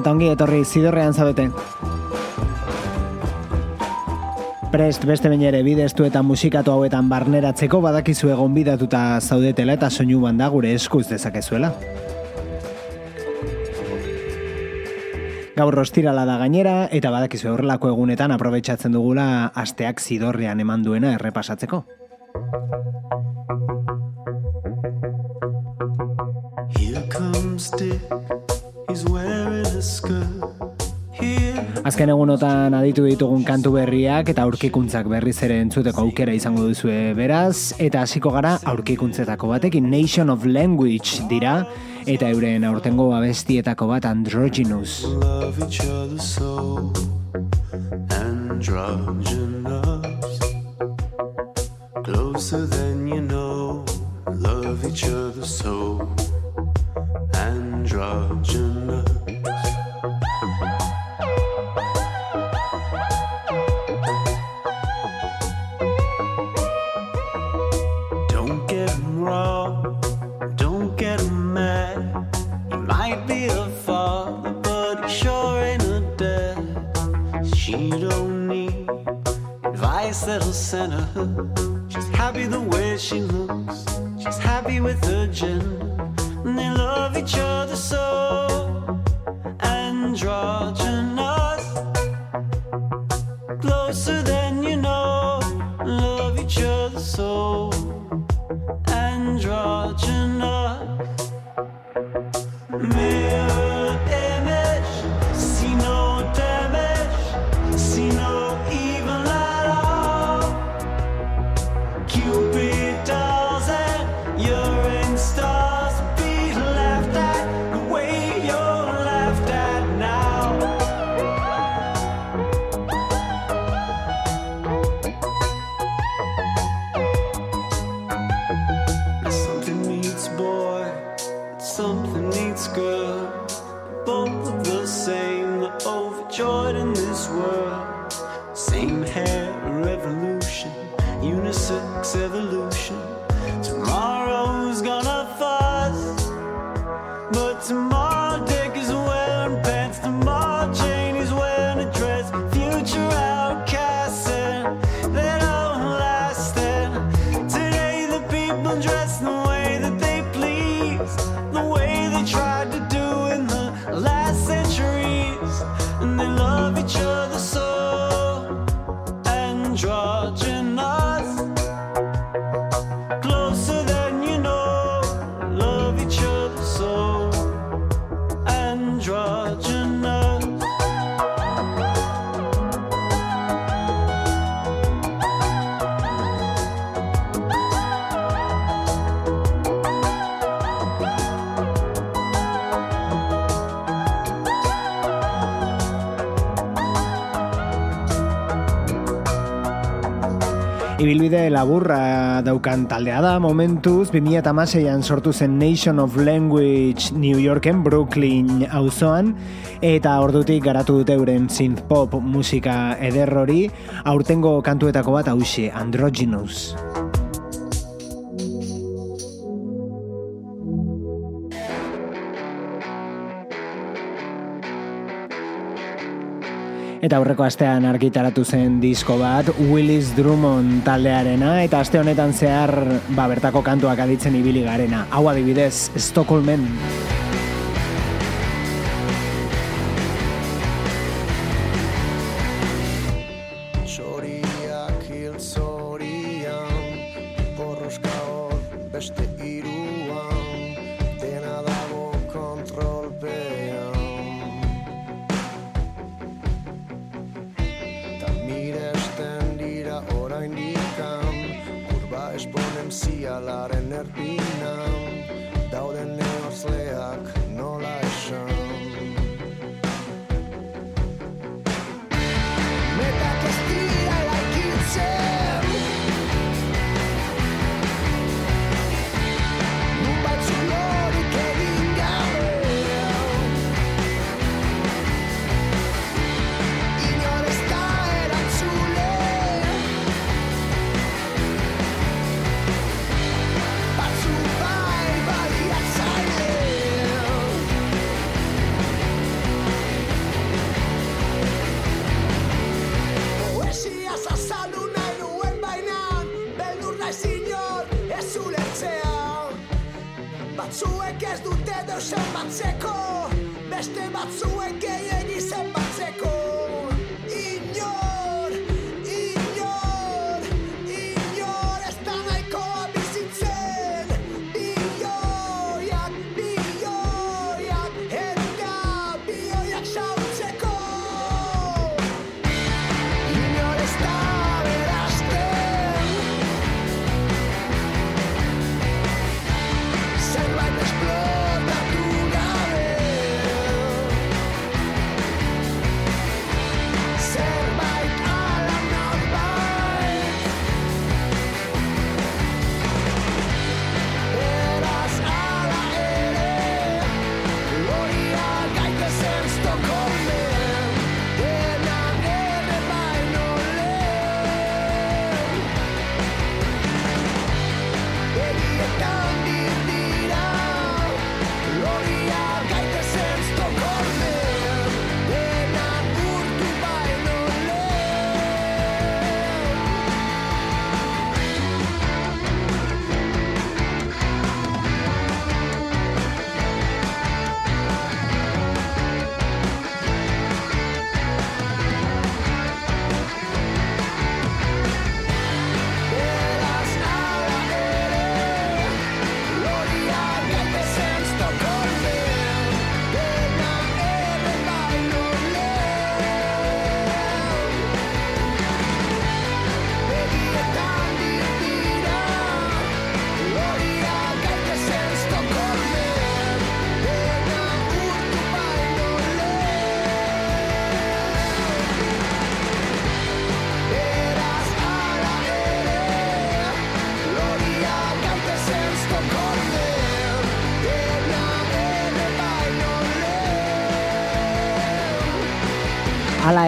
Eta ongi etorri zidorrean zaudete. Prest beste bain ere bidestu eta musikatu hauetan barneratzeko badakizu egon bidatuta zaudetela eta soinu banda gure eskuz dezakezuela. Gaur rostirala da gainera eta badakizu horrelako egunetan aprobetsatzen dugula asteak zidorrean eman duena errepasatzeko. Here comes Dick Azken egunotan aditu ditugun kantu berriak eta aurkikuntzak berriz ere entzuteko aukera izango duzue beraz, eta hasiko gara aurkikuntzetako batekin Nation of Language dira, eta euren aurtengo abestietako bat Androgynous. Closer than you know, love each other so androgynous. Don't get wrong, don't get mad. He might be a father, but he sure ain't a dad. She don't need advice that'll send her. She's happy the way she looks. She's happy with her gender Ibilbide laburra daukan taldea da momentuz 2016an sortu zen Nation of Language New Yorken Brooklyn auzoan eta ordutik garatu dute euren synth pop musika ederrori aurtengo kantuetako bat hauxe Androgynous. eta aurreko astean argitaratu zen disko bat Willis Drummond taldearena eta aste honetan zehar ba bertako kantuak aditzen ibili garena. Hau adibidez, Stockholmen. Zoriak hil zorian, borroska hor beste iru. para tener batzuek ez dute deusen batzeko Beste batzuek gehiago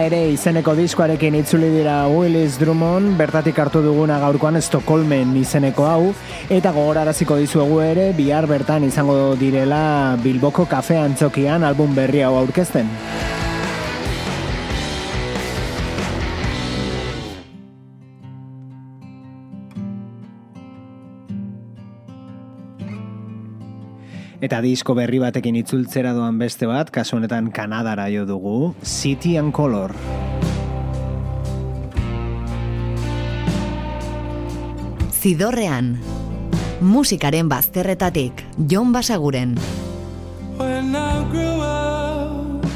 ere izeneko diskoarekin itzuli dira Willis Drummond, bertatik hartu duguna gaurkoan Stockholmen izeneko hau, eta gogoraraziko dizuegu ere bihar bertan izango direla Bilboko kafe antzokian album berri hau aurkezten. Eta disko berri batekin itzultzera doan beste bat, kasu honetan Kanadara jo dugu, City and Color. Zidorrean, musikaren bazterretatik, Jon Basaguren. When I grew up,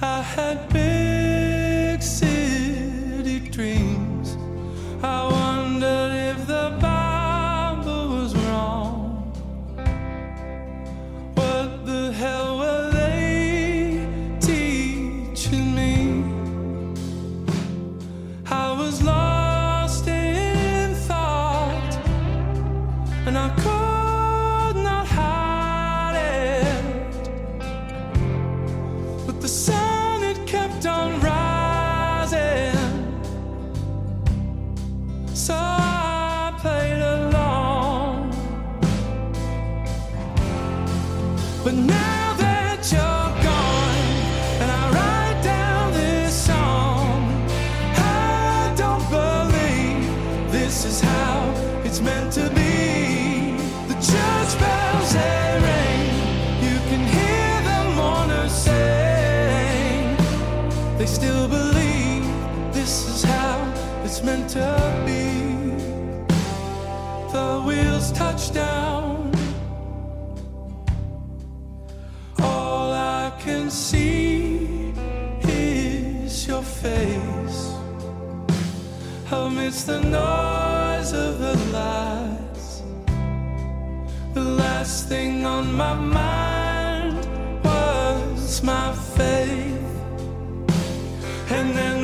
I had been touchdown. All I can see is your face amidst the noise of the lights. The last thing on my mind was my faith, and then.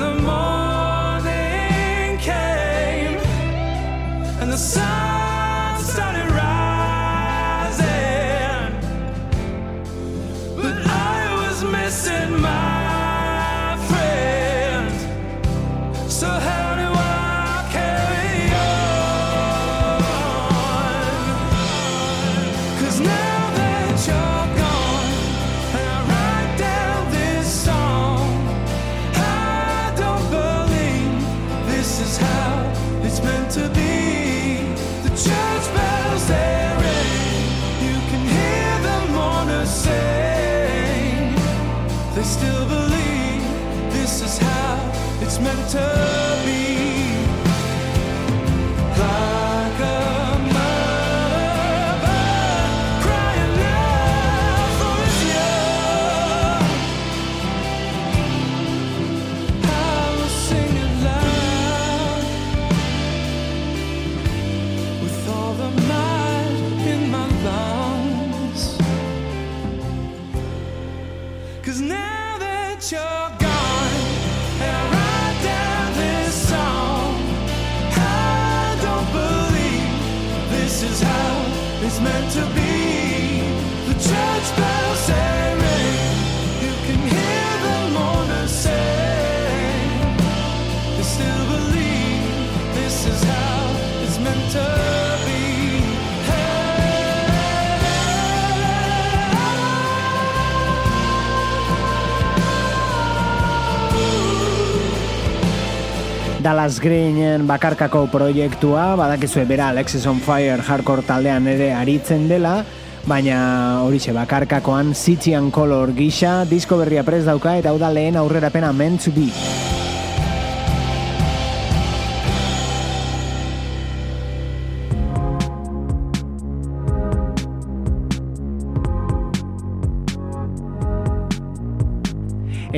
Dallas Greenen bakarkako proiektua, badakizue bera Alexis on Fire hardcore taldean ere aritzen dela, baina horixe bakarkakoan Citian Color gisa, disko berria prez dauka eta hau da lehen aurrerapena meant to be.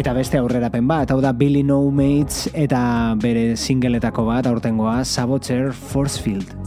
Eta beste aurrerapen bat, hau da Billy No Mates eta bere singeletako bat aurtengoa Saboteur Forcefield.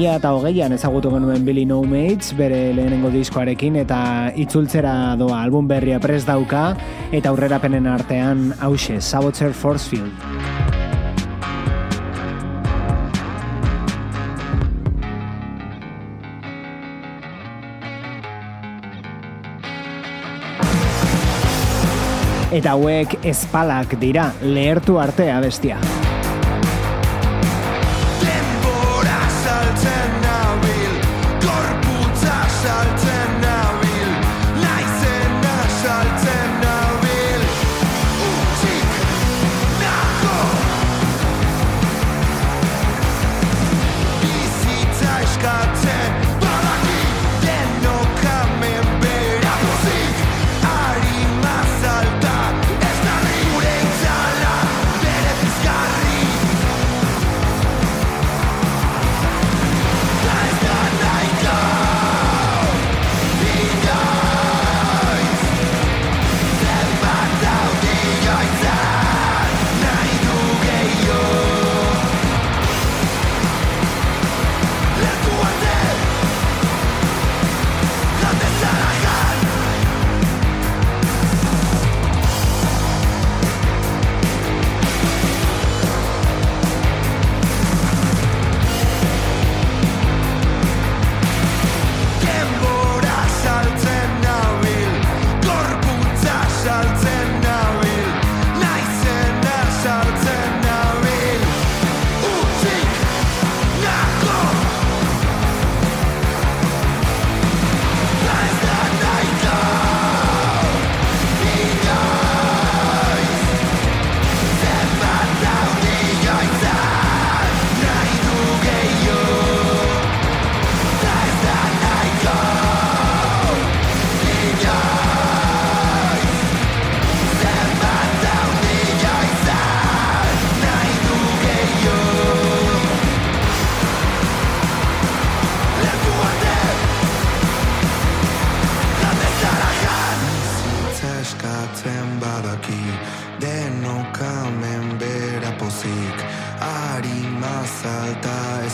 2000 eta hogeian ezagutu genuen Billy No Mates bere lehenengo diskoarekin eta itzultzera doa album berria prest dauka eta aurrerapenen artean hause Saboteur Forcefield. Eta hauek espalak dira, lehertu artea bestia.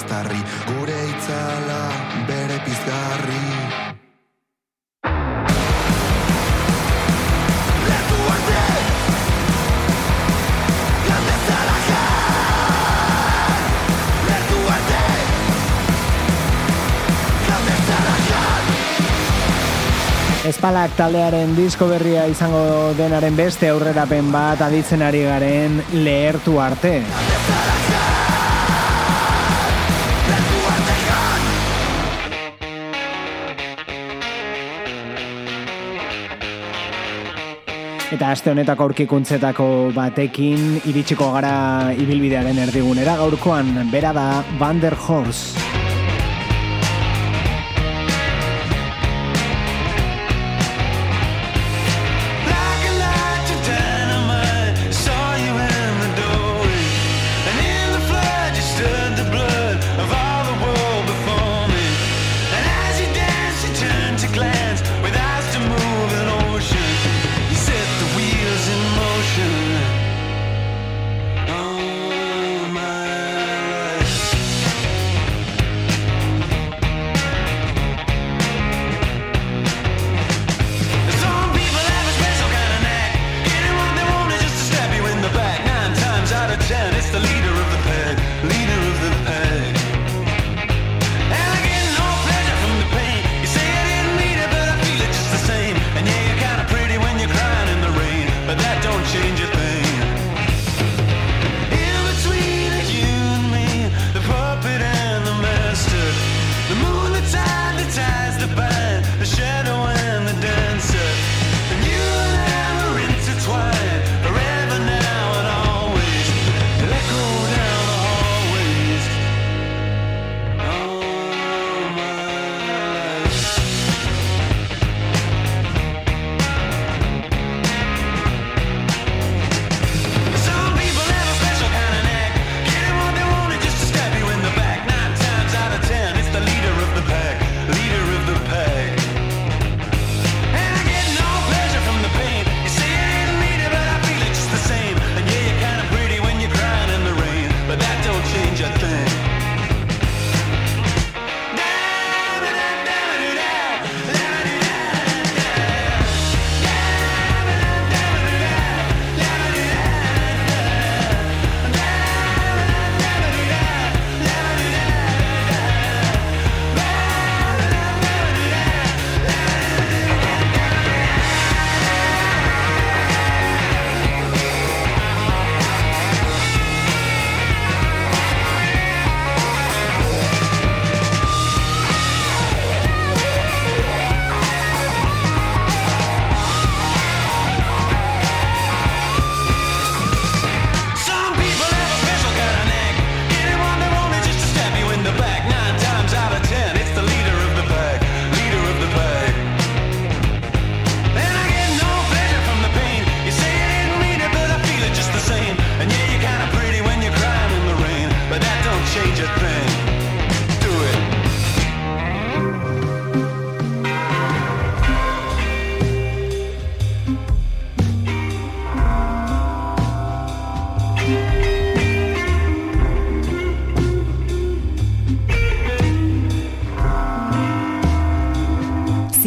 Darri gure itzala bere pizgarri. Leku arte! Galdezara jan Leku arte! Galdezara jan Espalak taldearen disko berria izango denaren beste aurrerapen bat aditzen ari garen lehertu arte. Eta aste honetako aurkikuntzetako batekin iritsiko gara ibilbidearen erdigunera gaurkoan bera da Van der Horst.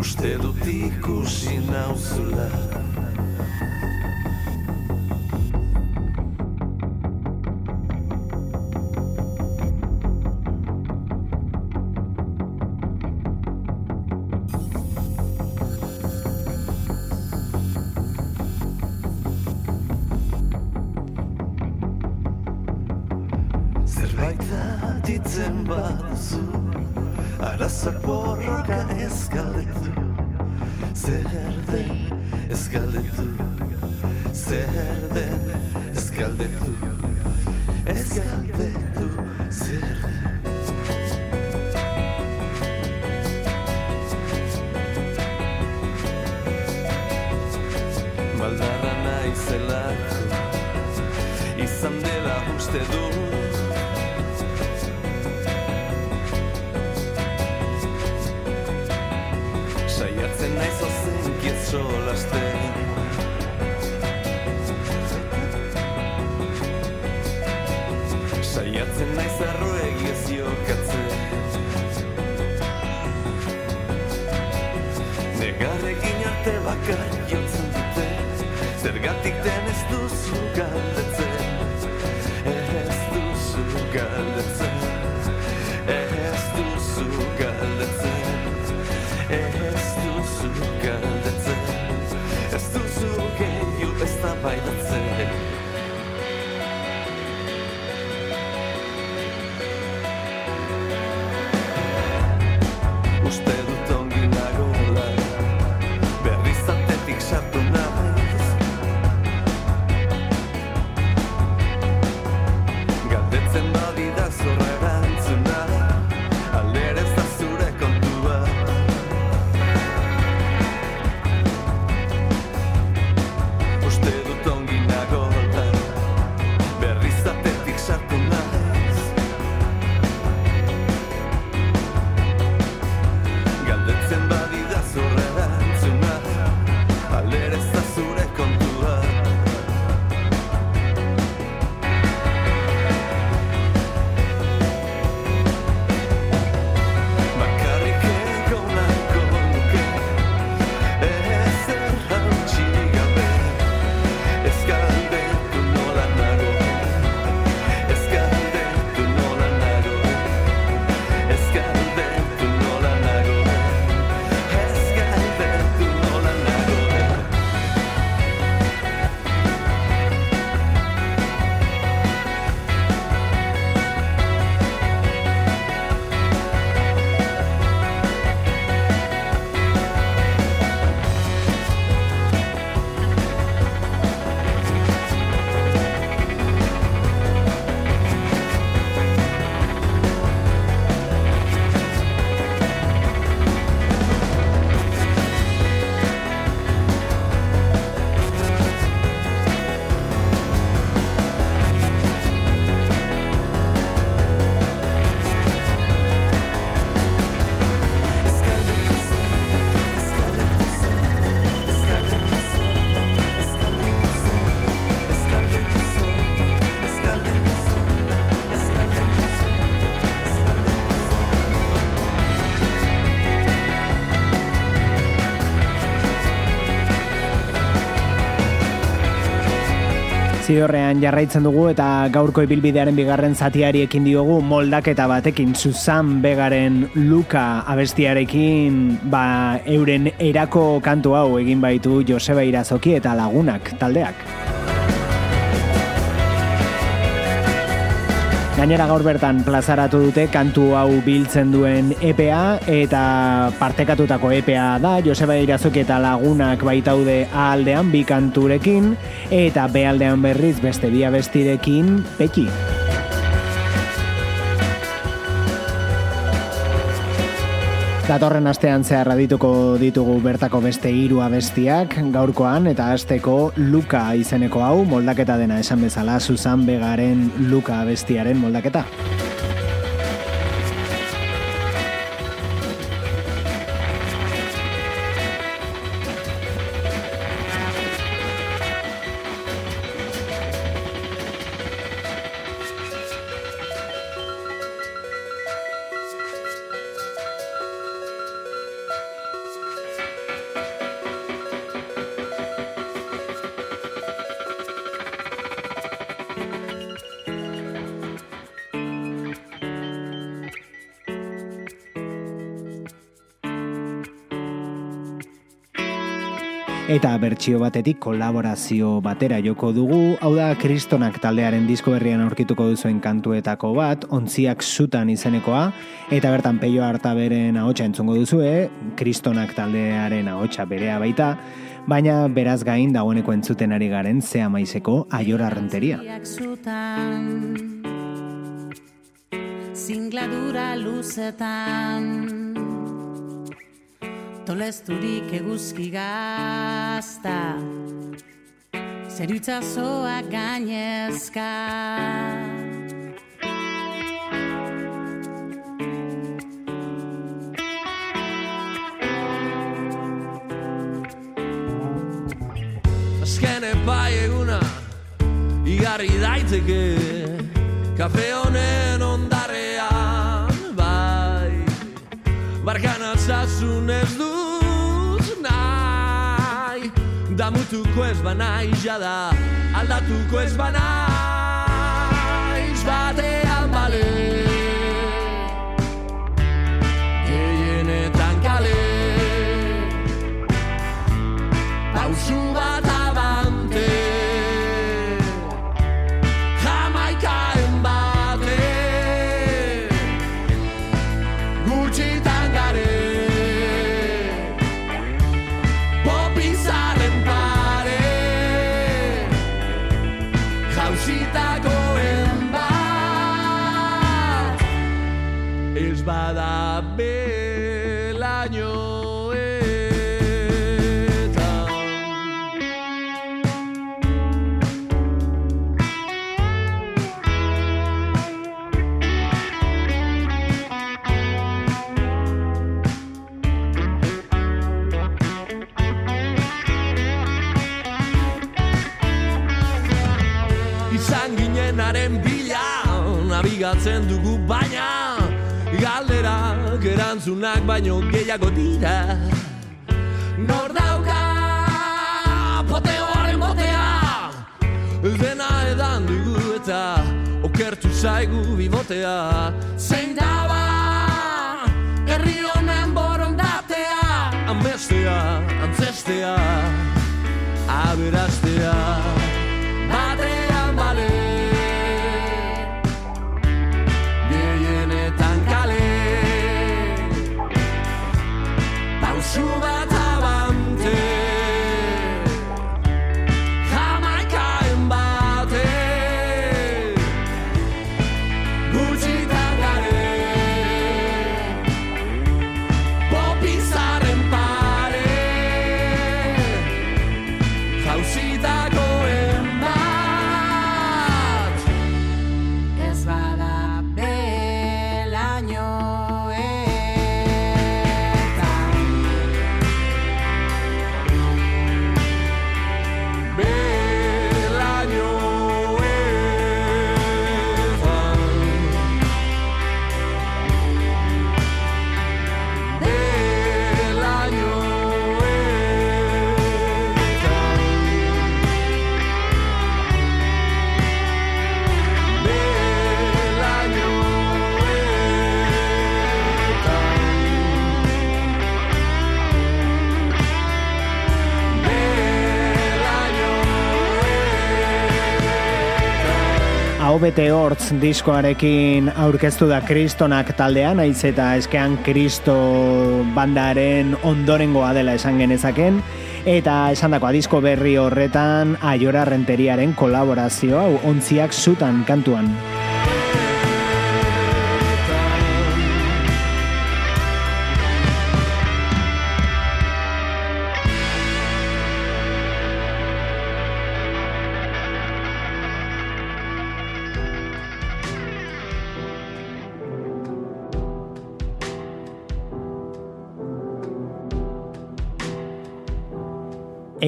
Uste dut ikusi nauzula Usted. Zidorrean jarraitzen dugu eta gaurko ibilbidearen bigarren zatiari ekin diogu moldaketa batekin Susan Begaren Luka abestiarekin ba euren erako kantu hau egin baitu Joseba Irazoki eta lagunak taldeak. Gainera gaur bertan plazaratu dute kantu hau biltzen duen EPA eta partekatutako EPA da Joseba Irazoki eta lagunak baitaude A aldean bi kanturekin eta B aldean berriz beste bi abestirekin peki. Datorren astean zehar dituko ditugu bertako beste hiru abestiak gaurkoan eta hasteko Luka izeneko hau moldaketa dena esan bezala Susan Begaren Luka abestiaren moldaketa. Eta bertsio batetik kolaborazio batera joko dugu, hau da Kristonak taldearen disko berrian aurkituko duzuen kantuetako bat, ontziak zutan izenekoa, eta bertan peio harta beren ahotsa entzungo duzue, Kristonak taldearen ahotsa berea baita, baina beraz gain dagoeneko entzuten ari garen zea maizeko aiora renteria. Zingladura luzetan Tolesturik eguzki gazta. Zerutzazoak gainezka. Azken epai eguna Igarri daiteke Kafe honen ondarrean Bai. Barkan altzasun ez dut Damutuko ez banaiz jada Aldatuko ez banaiz Batean bale Ez bada belainoetan baino gehiago dira. Nor dauka poteoaren botea dena edan dugu eta okertu zaigu bibotea Obete Hortz diskoarekin aurkeztu da kristonak taldean, naiz eta eskean kristo bandaren ondorengoa dela esan genezaken, eta esandakoa disko berri horretan aiora renteriaren kolaborazioa hau ontziak zutan kantuan.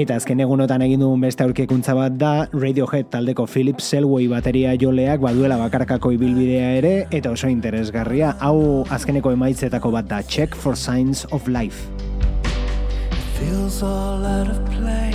Eta azken egunotan egin dugun beste aurkekuntza bat da Radiohead taldeko Philip Selway bateria joleak baduela bakarkako ibilbidea ere eta oso interesgarria. Hau azkeneko emaitzetako bat da Check for Signs of Life. feels all out of place.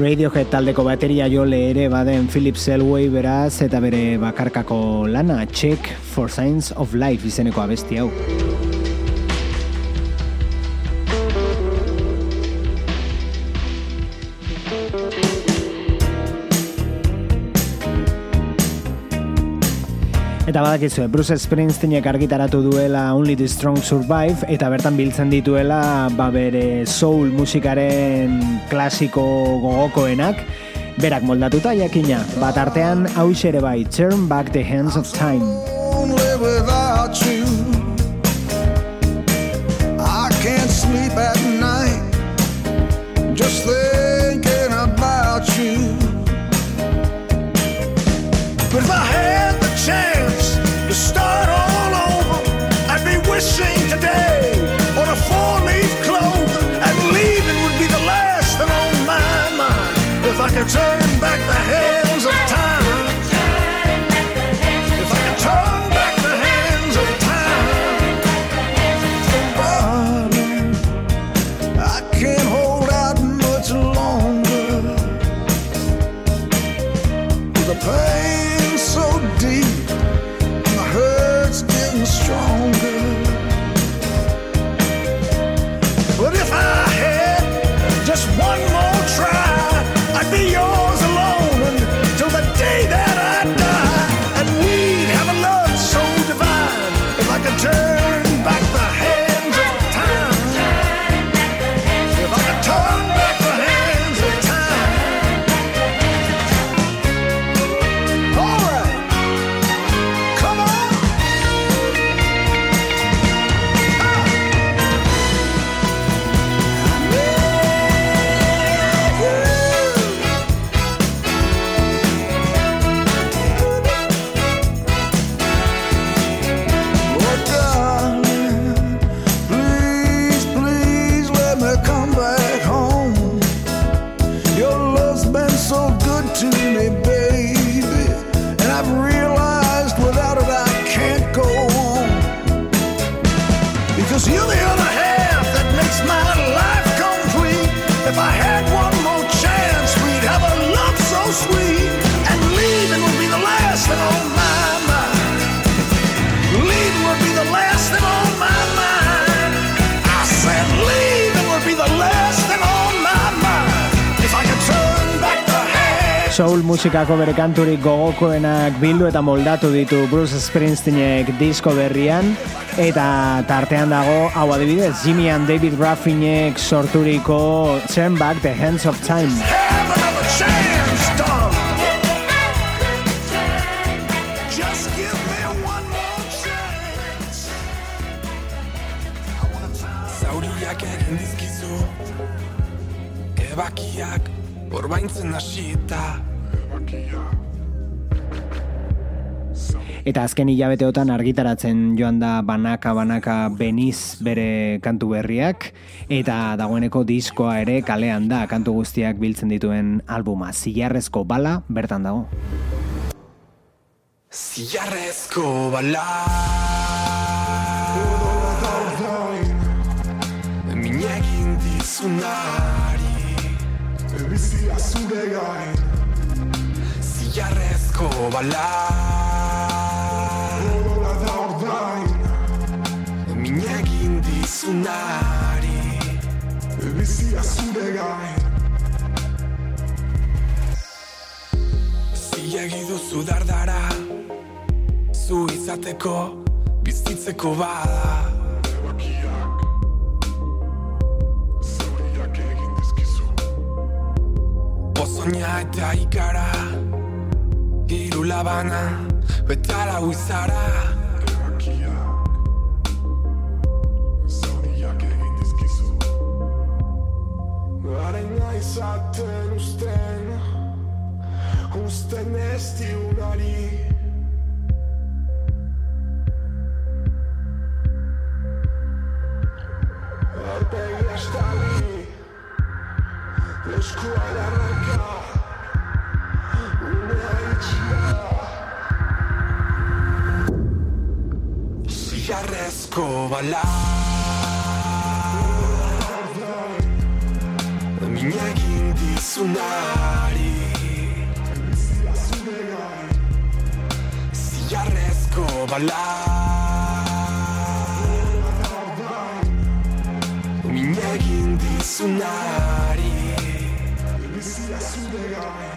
Radiohead taldeko bateria jole ere baden Philip Selway beraz eta bere bakarkako lana Check for Signs of Life izeneko abesti hau. Eta badakizue, Bruce Springsteenek argitaratu duela Only the Strong Survive eta bertan biltzen dituela ba bere soul musikaren klasiko gogokoenak berak moldatuta jakina, bat artean hau ere bai, Turn Back the Hands of Time. turn. musikako bere kanturik gogokoenak bildu eta moldatu ditu Bruce Springsteenek disko berrian. Eta tartean dago hau adibidez Jimmy and David Ruffinek sorturiko Turn Back the Hands of Time. Zauriak egin dizkizu Ebakiak Orbaintzen hasita. Ebakiak Eta azken hilabeteotan argitaratzen joan da banaka banaka beniz bere kantu berriak eta dagoeneko diskoa ere kalean da kantu guztiak biltzen dituen albuma. Zilarrezko bala bertan dago. Zilarrezko bala. Minekin dizunari. Bizia zure gain. Ilarrezko bala. Gora da ordain Minegin dizunari. Bizia zure gain. Zilegi duzu dardara. Zu izateko Bizitzeko bada Soña eta ikara. Iru labana, eta lau izara izaten usten Usten ez diunari Arpegi astari Eskua darraka Eskua darraka Zigarrezko bala Min egin dizunari Zigarrezko bala Min dizunari Zigarrezko bala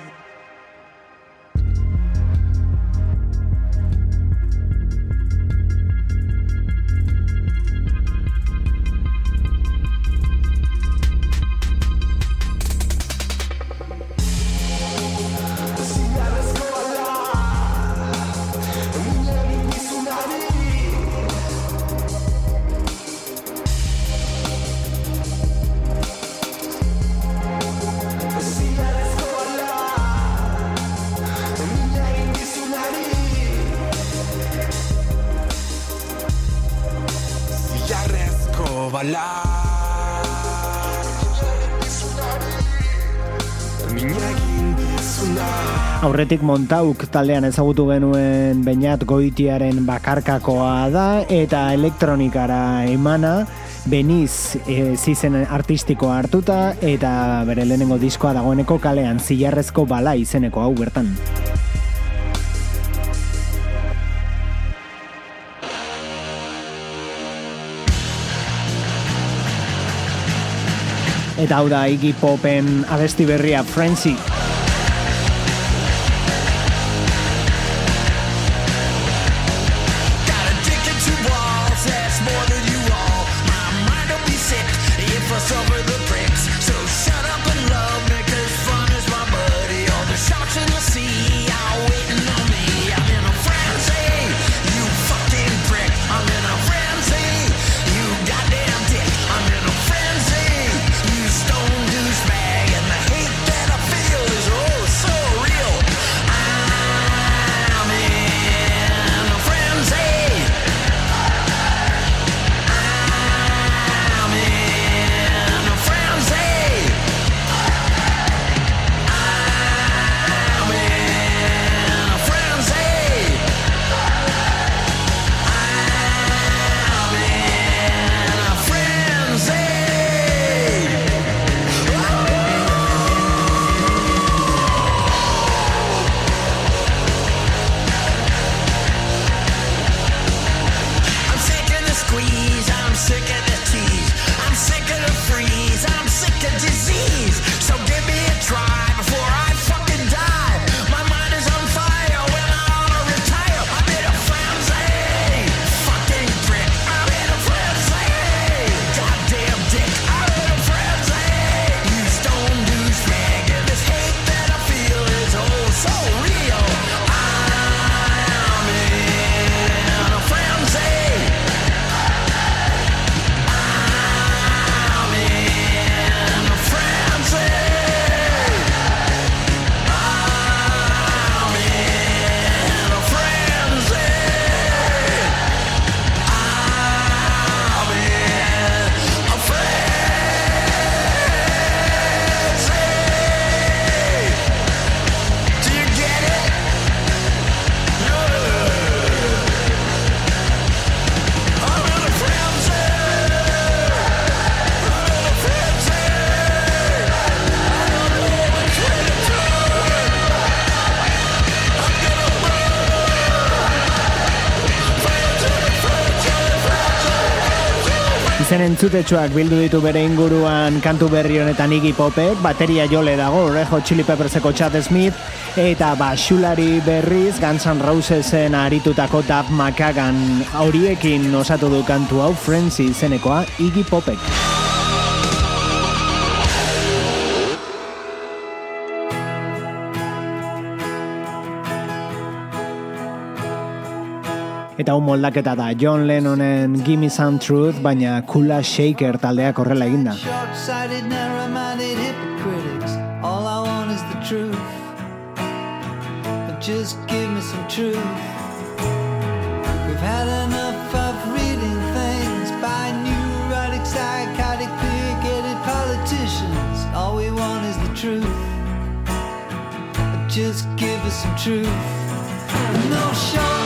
aurretik montauk taldean ezagutu genuen beinat goitiaren bakarkakoa da eta elektronikara emana beniz e, zizen artistikoa hartuta eta bere lehenengo diskoa dagoeneko kalean zilarrezko bala izeneko hau bertan. Eta hau da Iggy Popen abesti berria Frenzy. entzutetsuak bildu ditu bere inguruan kantu berri honetan Iggy Popek, bateria jole dago Orejo Chili Pepperseko Chad Smith, eta basulari berriz Guns N' Rosesen aritutako Dab Makagan horiekin osatu du kantu hau Frenzy izenekoa Iggy Popek. Eta hau moldaketa da. John Lennonen Gimme Some Truth, baina Kula Shaker taldeak horrela eginda. All I want is the truth. But just give me some truth. We've had enough of reading things By neurotic, psychotic, big-headed politicians. All we want is the truth. But just give us some truth. No short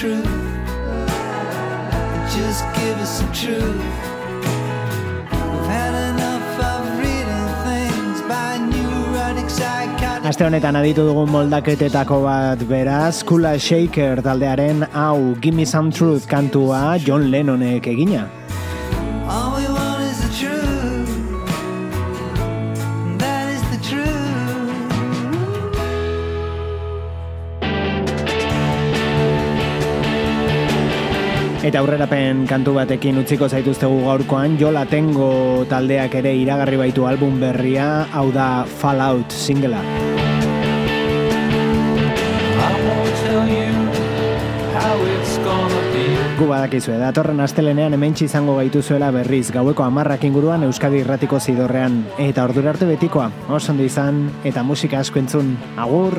truth. Just give us the truth. I've had enough of reading things by neurotic psychiatrists. Aste honetan aditu dugun moldaketetako bat beraz, Kula Shaker taldearen hau Give Me Some Truth kantua John Lennonek egina. Eta aurrerapen kantu batekin utziko zaituztegu gaurkoan, Jola Tengo taldeak ere iragarri baitu album berria, hau da Fallout singela. Gu badakizue, datorren astelenean hementsi izango gaituzuela berriz, gaueko amarrak inguruan Euskadi irratiko zidorrean. Eta ordura arte betikoa, oso ondo izan, eta musika asko entzun, agur!